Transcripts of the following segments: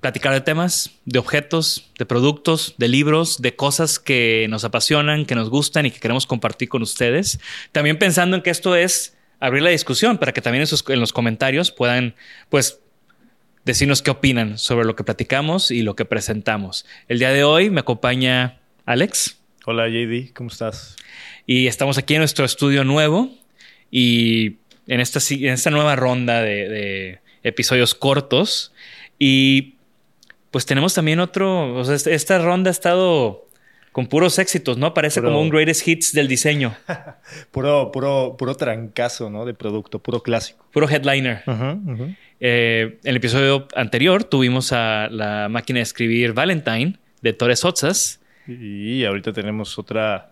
platicar de temas, de objetos, de productos, de libros, de cosas que nos apasionan, que nos gustan y que queremos compartir con ustedes. También pensando en que esto es abrir la discusión para que también en, sus- en los comentarios puedan, pues, decirnos qué opinan sobre lo que platicamos y lo que presentamos. El día de hoy me acompaña Alex hola JD, ¿cómo estás? y estamos aquí en nuestro estudio nuevo y en esta, en esta nueva ronda de, de episodios cortos. Y pues tenemos también otro, o sea, este- esta ronda ha estado con puros éxitos, ¿no? Parece Puro- como un greatest hits del diseño, Puro, puro, puro trancazo, ¿no? De producto, puro clásico. puro headliner. Eh, en el episodio anterior tuvimos a la máquina de escribir Valentine de Torres Otzas. Y ahorita tenemos otra,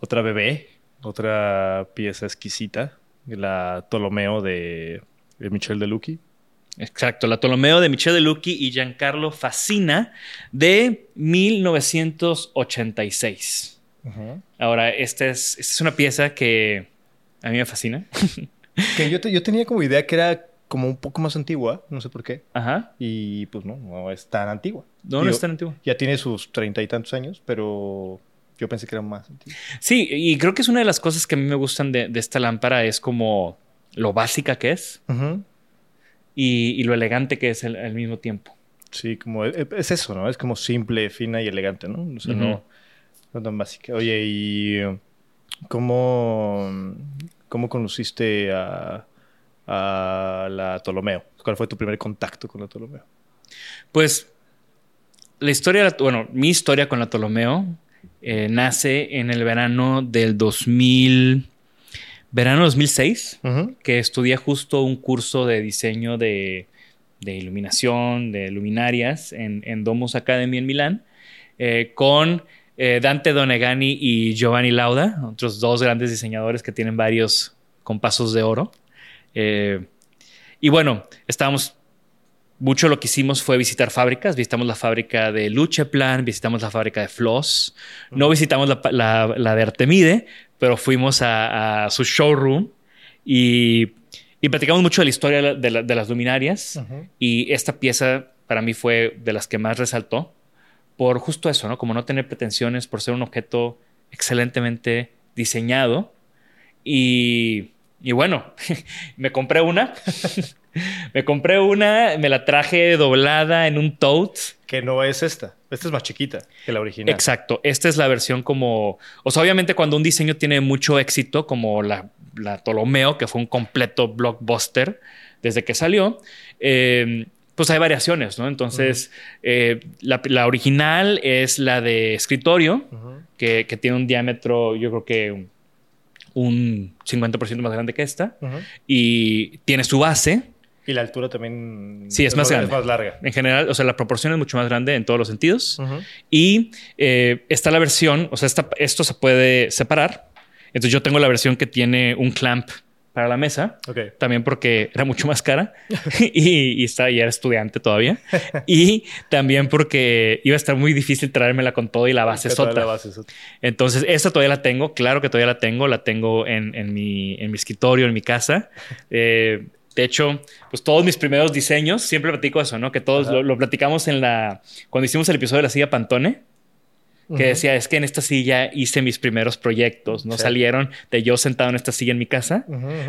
otra bebé, otra pieza exquisita, la Ptolomeo de, de Michel Delucci. Exacto, la Ptolomeo de Michel de Lucchi y Giancarlo Facina de 1986. Ahora, esta es, esta es una pieza que a mí me fascina. Que yo, te- yo tenía como idea que era como un poco más antigua, no sé por qué. Ajá. Y pues no, no es tan antigua. No, no Digo, es tan antigua. Ya tiene sus treinta y tantos años, pero yo pensé que era más antigua. Sí, y creo que es una de las cosas que a mí me gustan de, de esta lámpara es como lo básica que es y, y lo elegante que es al, al mismo tiempo. Sí, como es, es eso, ¿no? Es como simple, fina y elegante, ¿no? O sea, no, no tan básica. Oye, ¿y cómo, cómo conociste a, a la Ptolomeo? ¿Cuál fue tu primer contacto con la Ptolomeo? Pues la historia, bueno, mi historia con la Ptolomeo eh, nace en el verano del 2000, verano 2006. que estudié justo un curso de diseño de, de iluminación, de luminarias en, en Domus Academy en Milán, eh, con eh, Dante Donegani y Giovanni Lauda, otros dos grandes diseñadores que tienen varios compasos de oro. Eh, y bueno, estábamos mucho lo que hicimos fue visitar fábricas. Visitamos la fábrica de Lucheplan, visitamos la fábrica de Floss. No visitamos la, la- la de Artemide, pero fuimos a, a su showroom y, y platicamos mucho de la historia de, la- de la- de las luminarias. Y esta pieza para mí fue de las que más resaltó por justo eso, ¿no? Como no tener pretensiones, por ser un objeto excelentemente diseñado. Y, y bueno, me compré una. me compré una, me la traje doblada en un tote. Que no es esta. Esta es más chiquita que la original. Exacto. Esta es la versión como. O sea, obviamente, cuando un diseño tiene mucho éxito, como la, la Ptolomeo, que fue un completo blockbuster desde que salió, eh, pues hay variaciones, ¿no? Entonces, eh, la, la original es la de escritorio, que, que tiene un diámetro, yo creo que un- un 50% más grande que esta, y tiene su base. Y la altura también Sí, es más grande. Es más larga. En general, o sea, la proporción es mucho más grande en todos los sentidos. Y eh, está la versión, o sea, esta- esto se puede separar. Entonces yo tengo la versión que tiene un clamp para la mesa. Ok. También porque era mucho más cara y, y, está, y era estudiante todavía. y también porque iba a estar muy difícil traérmela con todo y la base es otra. la base es otra. Entonces, esta todavía la tengo. Claro que todavía la tengo. La tengo en, en mi, en mi escritorio, en mi casa. Eh, de hecho, pues todos mis primeros diseños, siempre platico eso, ¿no? Que todos lo, lo platicamos en la... Cuando hicimos el episodio de la silla Pantone, que decía, es que en esta silla hice mis primeros proyectos, ¿no? Sí. Salieron de yo sentado en esta silla en mi casa.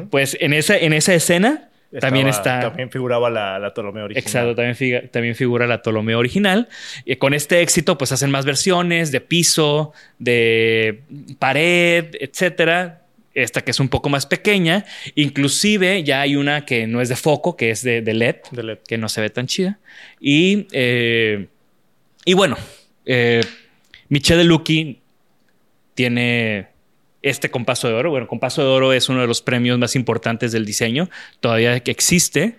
Pues en esa, en esa escena también está... También figuraba la, la Ptolomeo original. Exacto, también, figa- también figura la Ptolomeo original. Y con este éxito, pues hacen más versiones de piso, de pared, etcétera. Esta que es un poco más pequeña. Inclusive ya hay una que no es de foco, que es de, de LED, De LED. que no se ve tan chida. Y, eh, y bueno, eh, Michele Lucky tiene este compaso de oro. Bueno, compaso de oro es uno de los premios más importantes del diseño, todavía que existe.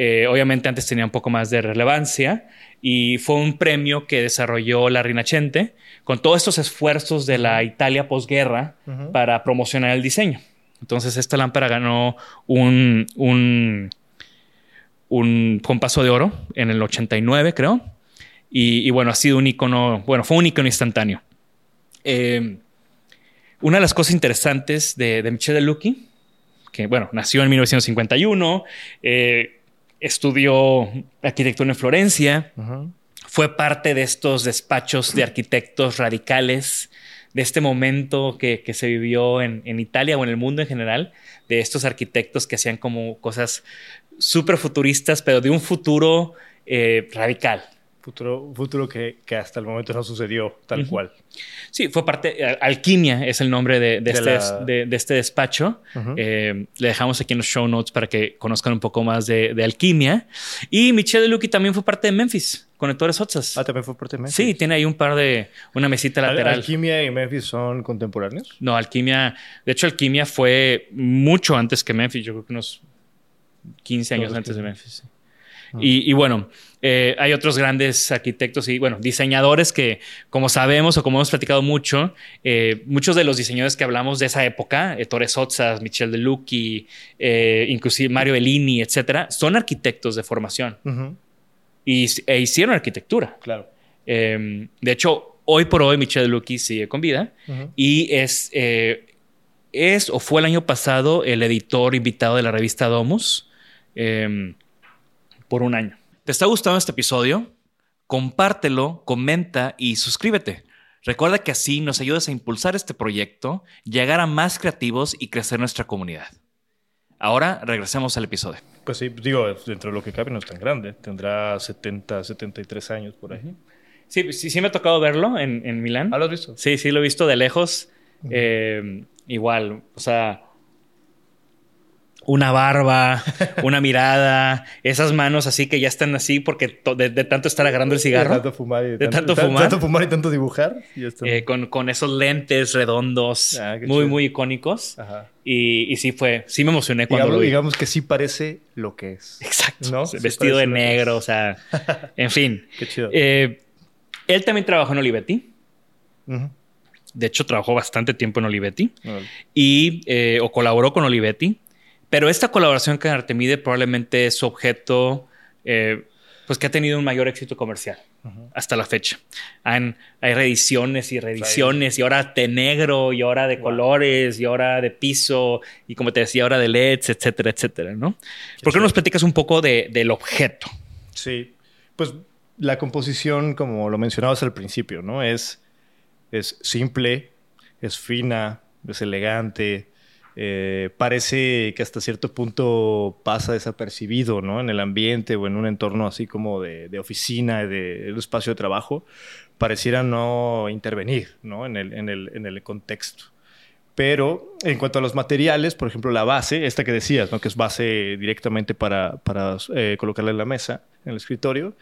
Eh, obviamente antes tenía un poco más de relevancia y fue un premio que desarrolló la Rinascente con todos estos esfuerzos de la Italia posguerra para promocionar el diseño. Entonces esta lámpara ganó un, un, un compaso de oro en el 89, creo. Y, y bueno, ha sido un icono, bueno, fue un icono instantáneo. Eh, una de las cosas interesantes de, de Michele Lucchi, que bueno, nació en 1951, eh, estudió arquitectura en Florencia, fue parte de estos despachos de arquitectos radicales, de este momento que, que se vivió en, en Italia o en el mundo en general, de estos arquitectos que hacían como cosas súper futuristas, pero de un futuro eh, radical. Futuro, futuro que, que hasta el momento no sucedió tal cual. Sí, fue parte. Al- Alquimia es el nombre de, de De este, la- de, de este despacho. Eh, le dejamos aquí en los show notes para que conozcan un poco más de, Alquimia. Y Michelle Lucky también fue parte de Memphis, Conectores Otsas. Ah, también fue parte de Memphis. Sí, tiene ahí un par de. Una mesita Al- lateral. Alquimia y Memphis son contemporáneos. No, Alquimia. De hecho, Alquimia fue mucho antes que Memphis. Yo creo que unos 15 años Todos antes de 15. Memphis. sí. Y, y bueno, eh, hay otros grandes arquitectos y, bueno, diseñadores que, como sabemos o como hemos platicado mucho, eh, muchos de los diseñadores que hablamos de esa época, eh, Torres Otzas, Michel De Lucchi, eh, inclusive Mario Bellini, etcétera, son arquitectos de formación Ujú, y, e hicieron arquitectura. Claro. Eh, de hecho, hoy por hoy Michel De Lucchi sigue con vida Ujú. y es, eh, es o fue el año pasado el editor invitado de la revista Domus eh, por un año. ¿Te está gustando este episodio? Compártelo, comenta y suscríbete. Recuerda que así nos ayudas a impulsar este proyecto, llegar a más creativos y crecer nuestra comunidad. Ahora regresemos al episodio. Pues sí, digo, dentro de lo que cabe no es tan grande. Tendrá 70, 73 años por ahí. Sí, sí, sí me ha tocado verlo en, en Milán. ¿Ah, lo has visto? Sí, sí, lo he visto de lejos. Eh, igual, o sea, una barba, una mirada, esas manos así que ya están así porque de, de tanto estar agarrando el De cigarro, tanto fumar y De tanto tan- fumar. tanto fumar y tanto dibujar. y eh, con, con esos lentes redondos, Ah, muy, chido. muy icónicos. Ajá. Y, y sí fue, sí me emocioné cuando Digamos, lo vi. digamos que sí parece lo que es. Exacto. ¿No? Sí Vestido de negro, o sea, en fin. Qué chido. Eh, él también trabajó en Olivetti. De hecho, trabajó bastante tiempo en Olivetti. Y eh, o colaboró con Olivetti. Pero esta colaboración con Artemide probablemente es su objeto, eh, pues que ha tenido un mayor éxito comercial hasta la fecha. Han- hay reediciones y reediciones y ahora de negro y ahora de colores y ahora de piso y como te decía, ahora de LEDs, etcétera, etcétera, ¿no? ¿Por qué no nos platicas un poco de- del objeto? Sí, pues la composición, como lo mencionabas al principio, ¿no? Es, es simple, es fina, es elegante, eh, parece que hasta cierto punto pasa desapercibido, ¿no? En el ambiente o en un entorno así como de, de oficina, de, de, espacio de trabajo, pareciera no intervenir, ¿no? En el, en el, en el contexto. Pero en cuanto a los materiales, por ejemplo, la base, esta que decías, ¿no? que es base directamente para, para eh, colocarla en la mesa, en el escritorio,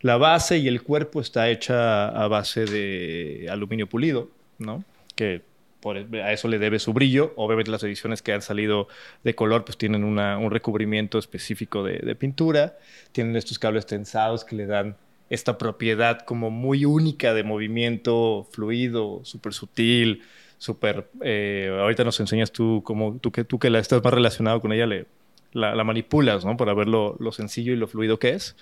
la base y el cuerpo está hecha a base de aluminio pulido, ¿no? que a eso le debe su brillo. Obviamente las ediciones que han salido de color pues tienen una, un recubrimiento específico de, pintura, tienen estos cables tensados que le dan esta propiedad como muy única de movimiento fluido, súper sutil, súper... Eh, ahorita nos enseñas tú, como tú que, tú que la estás más relacionado con ella, la manipulas, ¿no? Para ver lo, lo, sencillo y lo fluido que es.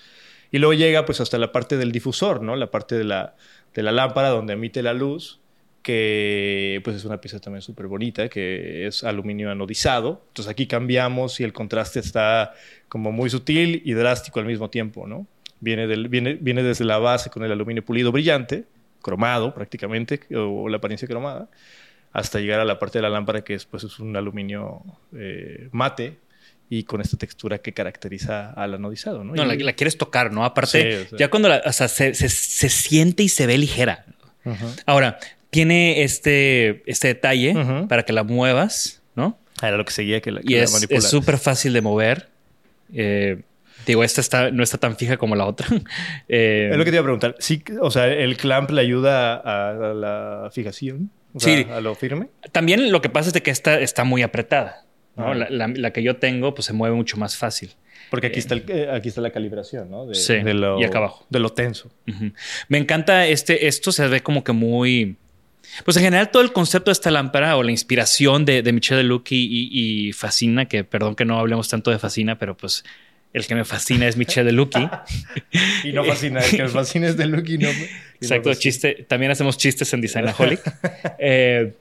Y luego llega pues hasta la parte del difusor, ¿no? La parte de la, de la lámpara donde emite la luz, que pues es una pieza también súper bonita, que es aluminio anodizado. Entonces aquí cambiamos y el contraste está como muy sutil y drástico al mismo tiempo, ¿no? Viene, del, viene, viene desde la base con el aluminio pulido brillante, cromado prácticamente, o la apariencia cromada, hasta llegar a la parte de la lámpara que después es un aluminio eh, mate y con esta textura que caracteriza al anodizado. No, no la, la, quieres tocar, ¿no? Aparte, sí, o sea, ya cuando la, o sea, se, se, se, siente y se ve ligera. Uh -huh. Ahora, tiene este, este detalle uh -huh. para que la muevas, ¿no? Era lo que seguía que la, que y la es súper fácil de mover. Eh, Digo, esta está, no está tan fija como la otra. eh, es lo que te iba a preguntar. Sí, o sea, el clamp le ayuda a, a la fijación. O sea, sí. A lo firme. También lo que pasa es de que esta está muy apretada. ¿no? Ah. La, la, la, que yo tengo, pues se mueve mucho más fácil. Porque aquí, eh, está, el, aquí está la calibración, ¿no? De, sí, de lo, y acá abajo. De lo tenso. Uh -huh. Me encanta este, esto se ve como que muy... Pues en general todo el concepto de esta lámpara o la inspiración de, de Michelle Lucky y, y, Fascina, que perdón que no hablemos tanto de Fascina, pero pues el que me fascina es Michelle de Lucky. y no fascina, el que me fascina es de Lucky. No, Exacto, no chiste. También hacemos chistes en Designaholic. eh,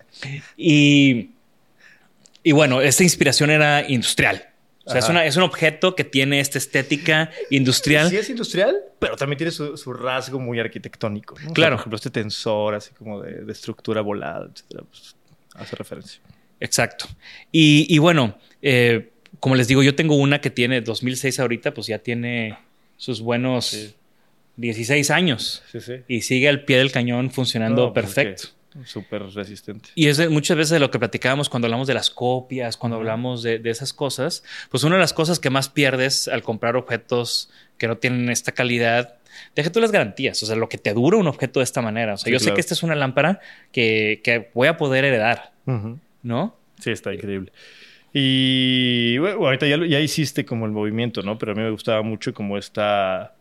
y, y bueno, esta inspiración era industrial. O sea, es, una, es, un objeto que tiene esta estética industrial. Sí, es industrial, pero también tiene su, su rasgo muy arquitectónico. ¿no? Claro. O sea, por ejemplo, este tensor, así como de, de estructura volada, etcétera, pues, hace referencia. Exacto. Y, y bueno, eh, como les digo, yo tengo una que tiene 2006 ahorita, pues ya tiene sus buenos sí. 16 años. Sí, sí. Y sigue al pie del cañón funcionando no, pues perfecto. Súper resistente. Y es de, muchas veces de lo que platicábamos cuando hablamos de las copias, cuando hablamos de, de, esas cosas, pues una de las cosas que más pierdes al comprar objetos que no tienen esta calidad, deja tú las garantías, o sea, lo que te dura un objeto de esta manera. O sea, sí, yo claro. sé que esta es una lámpara que, que voy a poder heredar, uh -huh. ¿no? Sí, está increíble. Y bueno, ahorita ya, ya, hiciste como el movimiento, ¿no? Pero a mí me gustaba mucho como esta,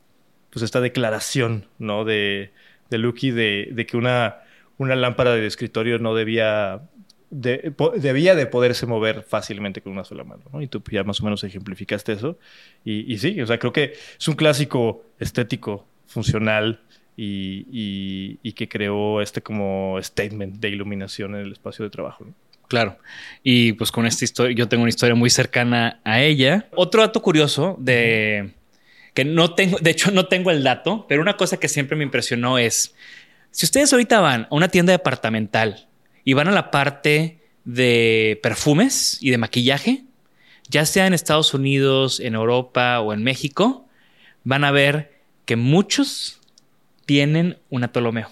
pues esta declaración, ¿no? De, de Lucky de, de que una, una lámpara de escritorio no debía, de, debía de poderse mover fácilmente con una sola mano, ¿no? Y tú ya más o menos ejemplificaste eso. Y, y sí, o sea, creo que es un clásico estético, funcional, y, y, y, que creó este como statement de iluminación en el espacio de trabajo. ¿no? Claro. Y pues con esta historia, yo tengo una historia muy cercana a ella. Otro dato curioso de que no tengo, de hecho no tengo el dato, pero una cosa que siempre me impresionó es, si ustedes ahorita van a una tienda departamental y van a la parte de perfumes y de maquillaje, ya sea en Estados Unidos, en Europa o en México, van a ver que muchos tienen un atolomeo.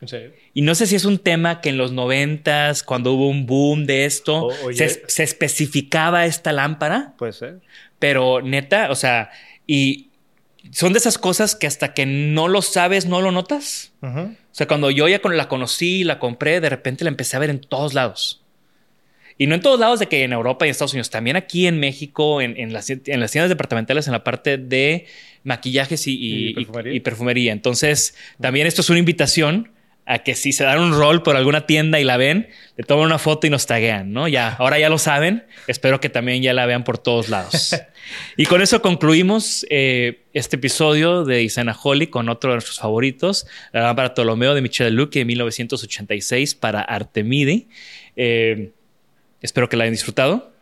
¿En serio? Y no sé si es un tema que en los noventas, cuando hubo un boom de esto, oh, se, se, especificaba esta lámpara. Puede ser. Pero neta, o sea, y son de esas cosas que hasta que no lo sabes, no lo notas. Uh -huh. O sea, cuando yo ya la conocí, la compré, de repente la empecé a ver en todos lados. Y no en todos lados de que en Europa y en Estados Unidos, también aquí en México, en, en, las, en las, tiendas departamentales, en la parte de maquillajes y, y, ¿Y perfumería? y perfumería. Entonces, también esto es una invitación a que si se dan un rol por alguna tienda y la ven, le toman una foto y nos taguean, ¿no? Ya, ahora ya lo saben. Espero que también ya la vean por todos lados. y con eso concluimos eh, este episodio de Holly con otro de nuestros favoritos, la lámpara Ptolomeo de Michel Luque de 1986 para Artemide. Eh, espero que la hayan disfrutado.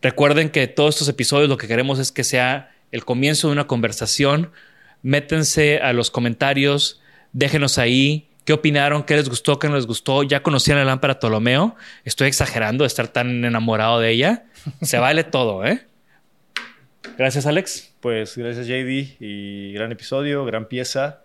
Recuerden que todos estos episodios lo que queremos es que sea el comienzo de una conversación. Métense a los comentarios, déjenos ahí ¿Qué opinaron? ¿Qué les gustó? ¿Qué no les gustó? ¿Ya conocían la lámpara Ptolomeo? Estoy exagerando de estar tan enamorado de ella. Se vale todo, ¿eh? Gracias, Alex. Pues gracias, JD. Y gran episodio, gran pieza